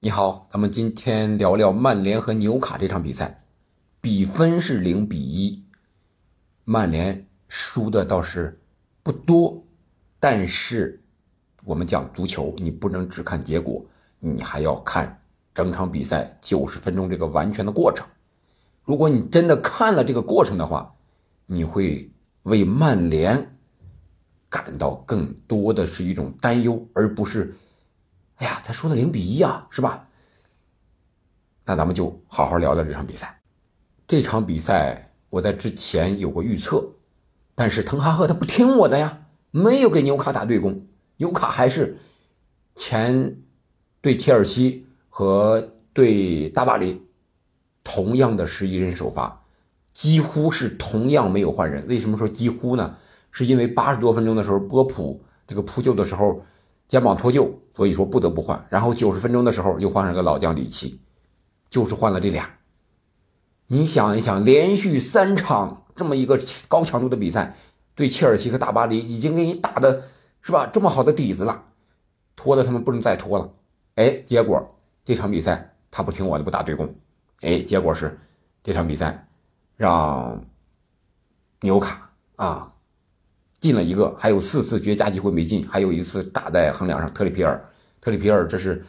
你好，咱们今天聊聊曼联和纽卡这场比赛，比分是零比一，曼联输的倒是不多，但是我们讲足球，你不能只看结果，你还要看整场比赛九十分钟这个完全的过程。如果你真的看了这个过程的话，你会为曼联感到更多的是一种担忧，而不是。哎呀，他输的零比一啊，是吧？那咱们就好好聊聊这场比赛。这场比赛我在之前有过预测，但是滕哈赫他不听我的呀，没有给纽卡打对攻。纽卡还是前对切尔西和对大巴黎同样的十一人首发，几乎是同样没有换人。为什么说几乎呢？是因为八十多分钟的时候，波普这个扑救的时候。肩膀脱臼，所以说不得不换。然后九十分钟的时候又换上个老将里奇，就是换了这俩。你想一想，连续三场这么一个高强度的比赛，对切尔西和大巴黎已经给你打的是吧？这么好的底子了，拖的他们不能再拖了。哎，结果这场比赛他不听我的，不打对攻。哎，结果是这场比赛让纽卡啊。进了一个，还有四次绝佳机会没进，还有一次打在横梁上。特里皮尔，特里皮尔，这是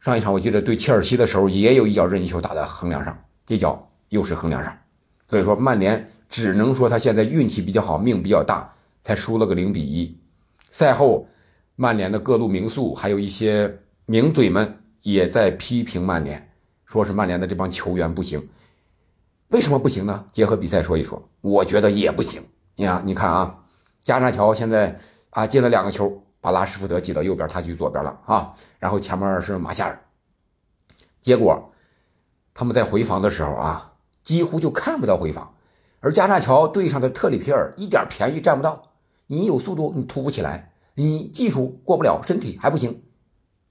上一场我记得对切尔西的时候也有一脚任意球打在横梁上，这脚又是横梁上。所以说曼联只能说他现在运气比较好，命比较大，才输了个零比一。赛后，曼联的各路名宿还有一些名嘴们也在批评曼联，说是曼联的这帮球员不行。为什么不行呢？结合比赛说一说，我觉得也不行。你看，你看啊。加纳乔现在啊进了两个球，把拉什福德挤到右边，他去左边了啊。然后前面是马夏尔，结果他们在回防的时候啊，几乎就看不到回防。而加纳乔对上的特里皮尔一点便宜占不到。你有速度，你突不起来；你技术过不了，身体还不行，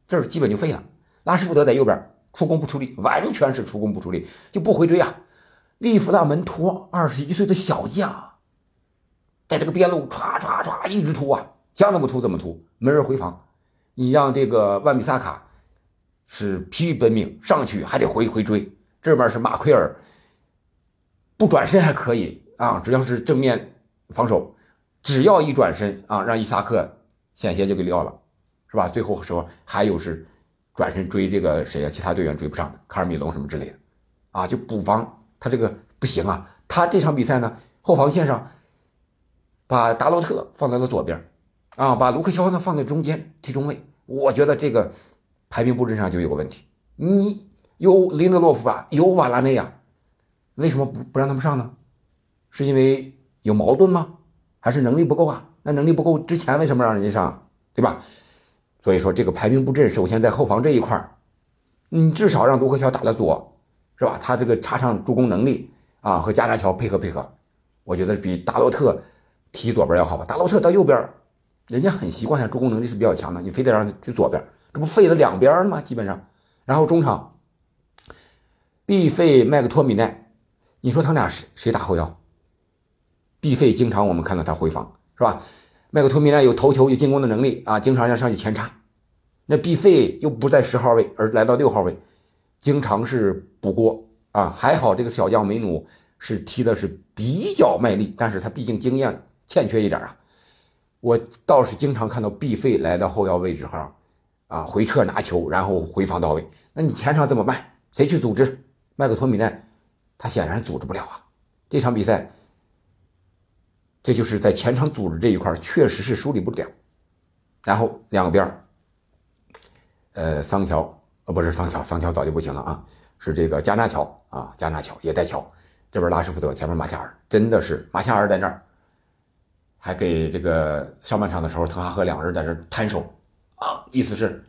这儿基本就废了。拉什福德在右边出工不出力，完全是出工不出力，就不回追啊。利弗纳门托二十一岁的小将。在这个边路唰唰唰一直突啊，想怎么突怎么突，没人回防。你让这个万比萨卡是疲于奔命上去还得回回追，这边是马奎尔不转身还可以啊，只要是正面防守，只要一转身啊，让伊萨克险些就给撂了，是吧？最后说还有是转身追这个谁啊？其他队员追不上的，卡尔米隆什么之类的啊，就补防他这个不行啊。他这场比赛呢，后防线上。把达洛特放在了左边，啊，把卢克肖呢放在中间踢中卫。我觉得这个排兵布阵上就有个问题。你有林德洛夫啊，有瓦拉内啊，为什么不不让他们上呢？是因为有矛盾吗？还是能力不够啊？那能力不够之前为什么让人家上，对吧？所以说这个排兵布阵，首先在后防这一块，你至少让卢克肖打了左，是吧？他这个插上助攻能力啊，和加纳乔配合配合，我觉得比达洛特。踢左边要好吧？达洛特到右边，人家很习惯，下助攻能力是比较强的。你非得让他去左边，这不废了两边吗？基本上。然后中场，毕费麦克托米奈，你说他俩谁谁打后腰？毕费经常我们看到他回防，是吧？麦克托米奈有头球有进攻的能力啊，经常要上去前插。那毕费又不在十号位，而来到六号位，经常是补锅啊。还好这个小将梅努是踢的是比较卖力，但是他毕竟经验。欠缺一点啊，我倒是经常看到毕费来到后腰位置上，啊，回撤拿球，然后回防到位。那你前场怎么办？谁去组织？麦克托米奈，他显然组织不了啊。这场比赛，这就是在前场组织这一块确实是梳理不了。然后两边，呃，桑乔，呃，不是桑乔，桑乔早就不行了啊，是这个加纳乔啊，加纳乔也带乔。这边拉什福德，前面马夏尔，真的是马夏尔在那儿。还给这个上半场的时候，滕哈赫两个人在这摊手，啊，意思是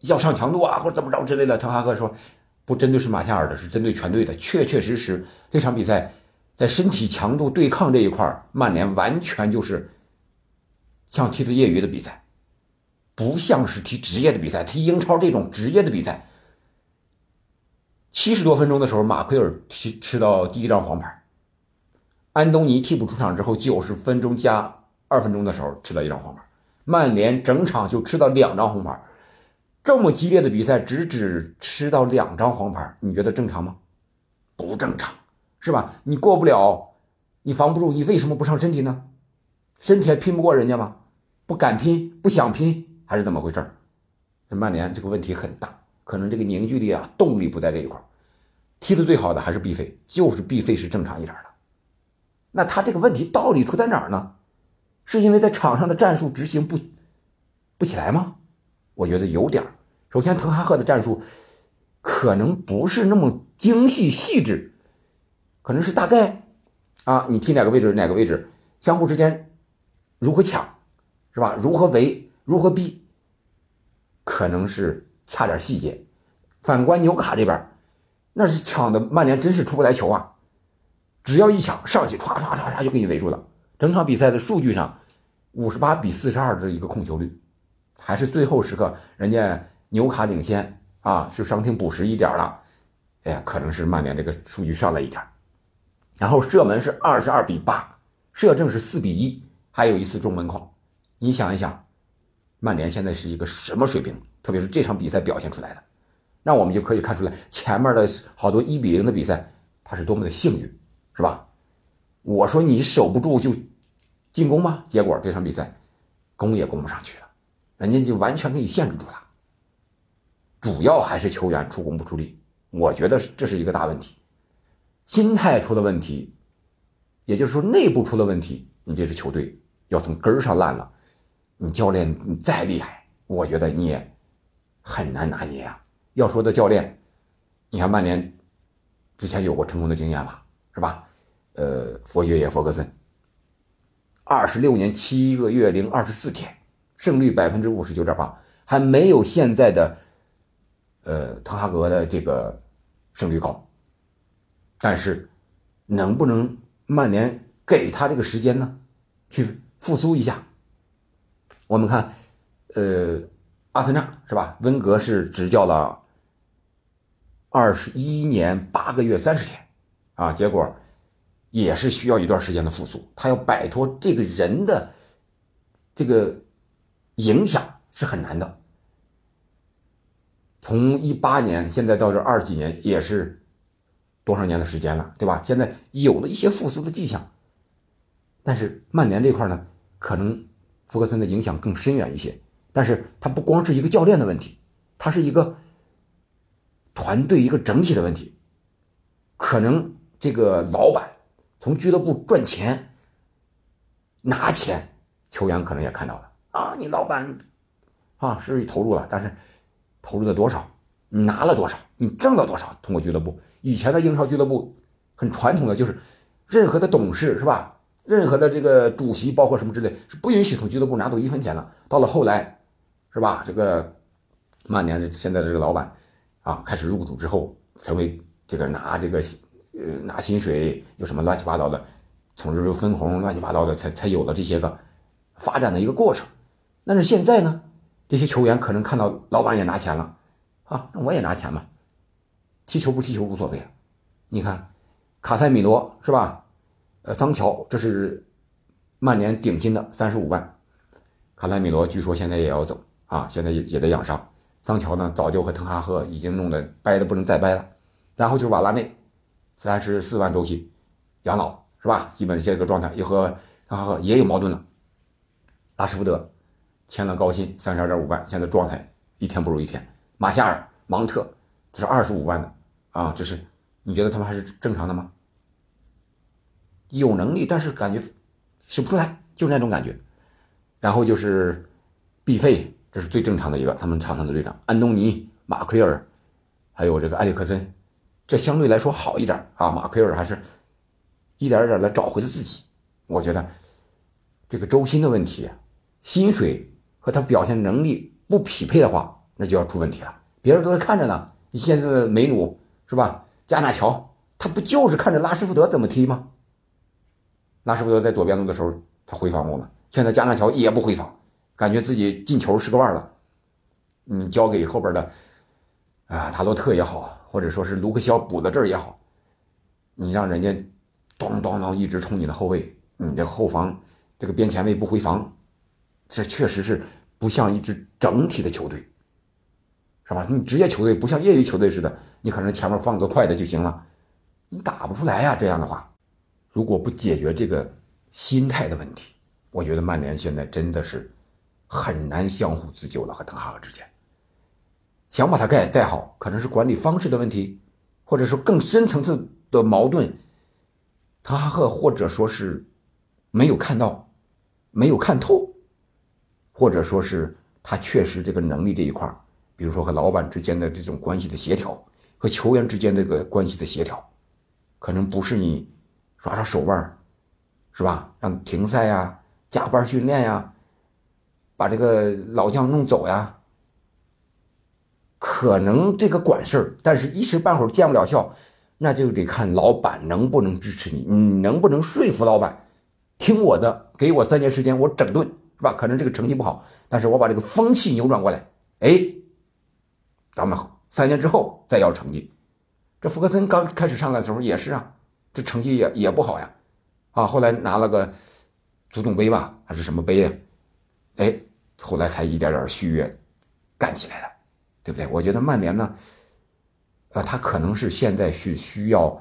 要上强度啊，或者怎么着之类的。滕哈赫说，不针对是马夏尔的，是针对全队的。确确实实，这场比赛在身体强度对抗这一块，曼联完全就是像踢的业余的比赛，不像是踢职业的比赛。踢英超这种职业的比赛，七十多分钟的时候，马奎尔吃吃到第一张黄牌。安东尼替补出场之后，九十分钟加二分钟的时候吃了一张黄牌，曼联整场就吃到两张红牌，这么激烈的比赛，只只吃到两张黄牌，你觉得正常吗？不正常，是吧？你过不了，你防不住，你为什么不上身体呢？身体还拼不过人家吗？不敢拼，不想拼，还是怎么回事？曼联这个问题很大，可能这个凝聚力啊，动力不在这一块踢的最好的还是毕费，就是毕费是正常一点的。那他这个问题到底出在哪儿呢？是因为在场上的战术执行不不起来吗？我觉得有点首先，滕哈赫的战术可能不是那么精细细致，可能是大概啊，你踢哪个位置哪个位置，相互之间如何抢，是吧？如何围，如何逼，可能是差点细节。反观纽卡这边，那是抢的曼联真是出不来球啊！只要一抢上去，唰唰唰唰就给你围住了。整场比赛的数据上，五十八比四十二的一个控球率。还是最后时刻，人家纽卡领先啊，是伤停补时一点了，哎呀，可能是曼联这个数据上来一点。然后射门是二十二比八，射正是四比一，还有一次中门框。你想一想，曼联现在是一个什么水平？特别是这场比赛表现出来的，那我们就可以看出来，前面的好多一比零的比赛，他是多么的幸运，是吧？我说你守不住就进攻吗？结果这场比赛攻也攻不上去了。人家就完全可以限制住他，主要还是球员出工不出力，我觉得这是一个大问题，心态出了问题，也就是说内部出了问题，你这支球队要从根儿上烂了，你教练你再厉害，我觉得你也很难拿捏啊。要说的教练，你看曼联之前有过成功的经验吧，是吧？呃，佛学也弗格森，二十六年七个月零二十四天。胜率百分之五十九点八，还没有现在的，呃，滕哈格的这个胜率高。但是，能不能曼联给他这个时间呢？去复苏一下。我们看，呃，阿森纳是吧？温格是执教了二十一年八个月三十天，啊，结果也是需要一段时间的复苏。他要摆脱这个人的这个。影响是很难的。从一八年现在到这二十几年，也是多少年的时间了，对吧？现在有了一些复苏的迹象，但是曼联这块呢，可能福格森的影响更深远一些。但是他不光是一个教练的问题，他是一个团队一个整体的问题。可能这个老板从俱乐部赚钱拿钱，球员可能也看到了。啊，你老板，啊是投入了，但是投入了多少？你拿了多少？你挣了多少？通过俱乐部，以前的英超俱乐部很传统的就是，任何的董事是吧？任何的这个主席，包括什么之类，是不允许从俱乐部拿走一分钱的。到了后来，是吧？这个曼联的现在的这个老板啊，开始入主之后，成为这个拿这个呃拿薪水，有什么乱七八糟的，从这分红乱七八糟的，才才有了这些个发展的一个过程。但是现在呢，这些球员可能看到老板也拿钱了，啊，那我也拿钱嘛，踢球不踢球无所谓了。你看，卡塞米罗是吧？呃，桑乔这是曼联顶薪的三十五万，卡塞米罗据说现在也要走啊，现在也也在养伤。桑乔呢，早就和滕哈赫已经弄得掰的不能再掰了。然后就是瓦拉内，三十四万周期，养老是吧？基本这个状态也和也有矛盾了。拉什福德。签了高薪三十二点五万，现在状态一天不如一天。马夏尔、芒特这是二十五万的啊，这是你觉得他们还是正常的吗？有能力，但是感觉使不出来，就是那种感觉。然后就是毕费，这是最正常的一个，他们场上的队长安东尼、马奎尔，还有这个埃里克森，这相对来说好一点啊。马奎尔还是一点点的找回了自己。我觉得这个周薪的问题，薪水。和他表现能力不匹配的话，那就要出问题了。别人都在看着呢，你现在的梅努是吧？加纳乔他不就是看着拉什福德怎么踢吗？拉什福德在左边路的时候，他回防过吗？现在加纳乔也不回防，感觉自己进球是个腕了。你交给后边的啊，塔洛特也好，或者说是卢克肖补到这儿也好，你让人家咚咚咚一直冲你的后卫，你的后防这个边前卫不回防。这确实是不像一支整体的球队，是吧？你职业球队不像业余球队似的，你可能前面放个快的就行了，你打不出来呀。这样的话，如果不解决这个心态的问题，我觉得曼联现在真的是很难相互自救了。和滕哈赫之间，想把它盖盖好，可能是管理方式的问题，或者说更深层次的矛盾。他和或者说是没有看到，没有看透。或者说是他确实这个能力这一块比如说和老板之间的这种关系的协调，和球员之间这个关系的协调，可能不是你耍耍手腕是吧？让停赛呀，加班训练呀，把这个老将弄走呀，可能这个管事儿，但是一时半会儿见不了效，那就得看老板能不能支持你，你能不能说服老板听我的，给我三年时间，我整顿。是吧？可能这个成绩不好，但是我把这个风气扭转过来，哎，咱们三年之后再要成绩。这福克森刚开始上来的时候也是啊，这成绩也也不好呀，啊，后来拿了个足总杯吧，还是什么杯呀？哎，后来才一点点续约干起来了，对不对？我觉得曼联呢，呃，他可能是现在是需要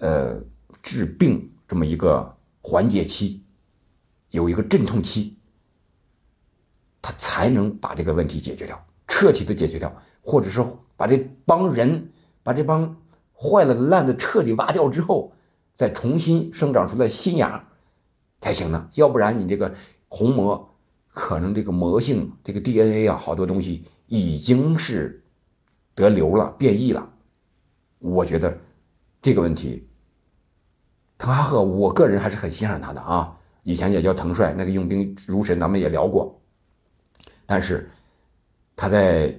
呃治病这么一个缓解期，有一个阵痛期。他才能把这个问题解决掉，彻底的解决掉，或者是把这帮人，把这帮坏了的烂的彻底挖掉之后，再重新生长出来新芽，才行呢。要不然你这个红魔，可能这个魔性这个 DNA 啊，好多东西已经是得瘤了，变异了。我觉得这个问题，滕哈赫，我个人还是很欣赏他的啊。以前也叫滕帅，那个用兵如神，咱们也聊过。但是，他在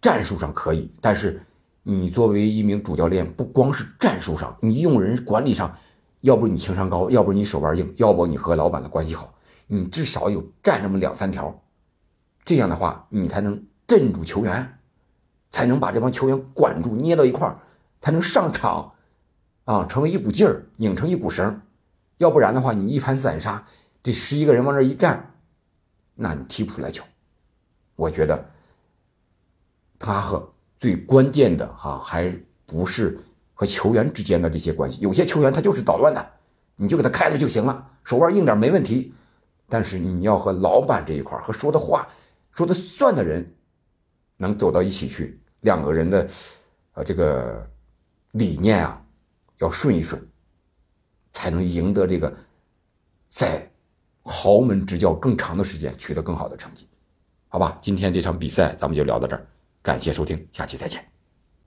战术上可以，但是你作为一名主教练，不光是战术上，你用人管理上，要不你情商高，要不你手腕硬，要不你和老板的关系好，你至少有占那么两三条，这样的话，你才能镇住球员，才能把这帮球员管住，捏到一块儿，才能上场，啊，成为一股劲儿，拧成一股绳，要不然的话，你一盘散沙，这十一个人往这一站，那你踢不出来球。我觉得，他和最关键的哈，还不是和球员之间的这些关系。有些球员他就是捣乱的，你就给他开了就行了，手腕硬点没问题。但是你要和老板这一块和说的话、说的算的人能走到一起去，两个人的呃这个理念啊要顺一顺，才能赢得这个在豪门执教更长的时间，取得更好的成绩。好吧，今天这场比赛咱们就聊到这儿，感谢收听，下期再见。